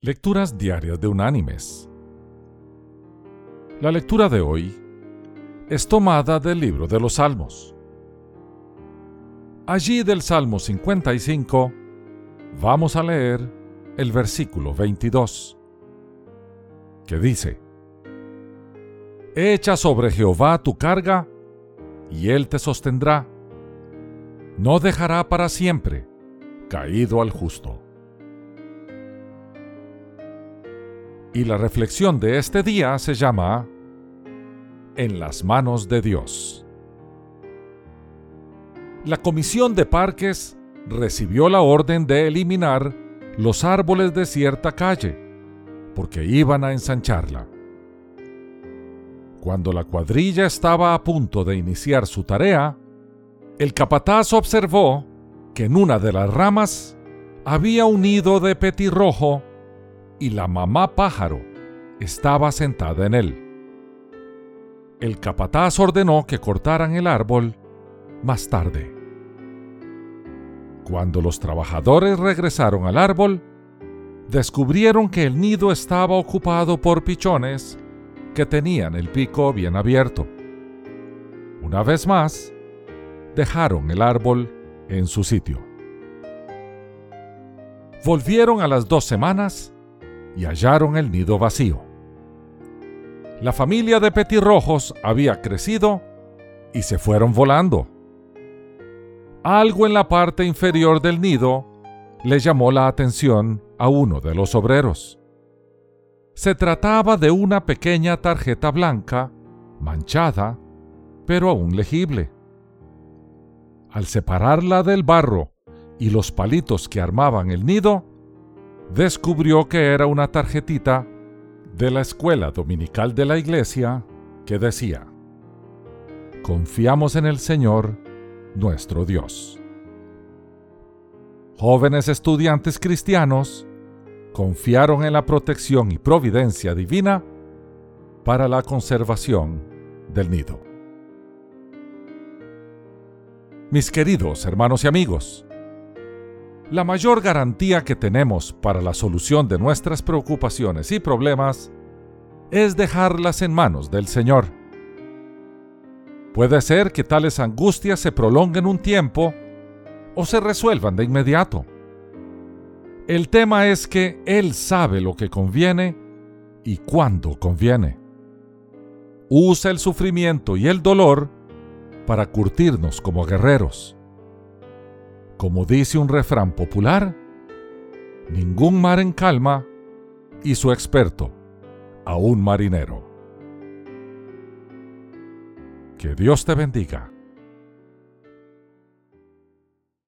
Lecturas Diarias de Unánimes. La lectura de hoy es tomada del libro de los Salmos. Allí del Salmo 55 vamos a leer el versículo 22, que dice, Echa sobre Jehová tu carga, y él te sostendrá. No dejará para siempre caído al justo. Y la reflexión de este día se llama En las manos de Dios. La Comisión de Parques recibió la orden de eliminar los árboles de cierta calle, porque iban a ensancharla. Cuando la cuadrilla estaba a punto de iniciar su tarea, el capataz observó que en una de las ramas había un nido de petirrojo y la mamá pájaro estaba sentada en él. El capataz ordenó que cortaran el árbol más tarde. Cuando los trabajadores regresaron al árbol, descubrieron que el nido estaba ocupado por pichones que tenían el pico bien abierto. Una vez más, dejaron el árbol en su sitio. Volvieron a las dos semanas y hallaron el nido vacío. La familia de petirrojos había crecido y se fueron volando. Algo en la parte inferior del nido le llamó la atención a uno de los obreros. Se trataba de una pequeña tarjeta blanca, manchada, pero aún legible. Al separarla del barro y los palitos que armaban el nido, descubrió que era una tarjetita de la escuela dominical de la iglesia que decía, Confiamos en el Señor, nuestro Dios. Jóvenes estudiantes cristianos confiaron en la protección y providencia divina para la conservación del nido. Mis queridos hermanos y amigos, la mayor garantía que tenemos para la solución de nuestras preocupaciones y problemas es dejarlas en manos del Señor. Puede ser que tales angustias se prolonguen un tiempo o se resuelvan de inmediato. El tema es que Él sabe lo que conviene y cuándo conviene. Usa el sufrimiento y el dolor para curtirnos como guerreros como dice un refrán popular, ningún mar en calma y su experto a un marinero. Que Dios te bendiga.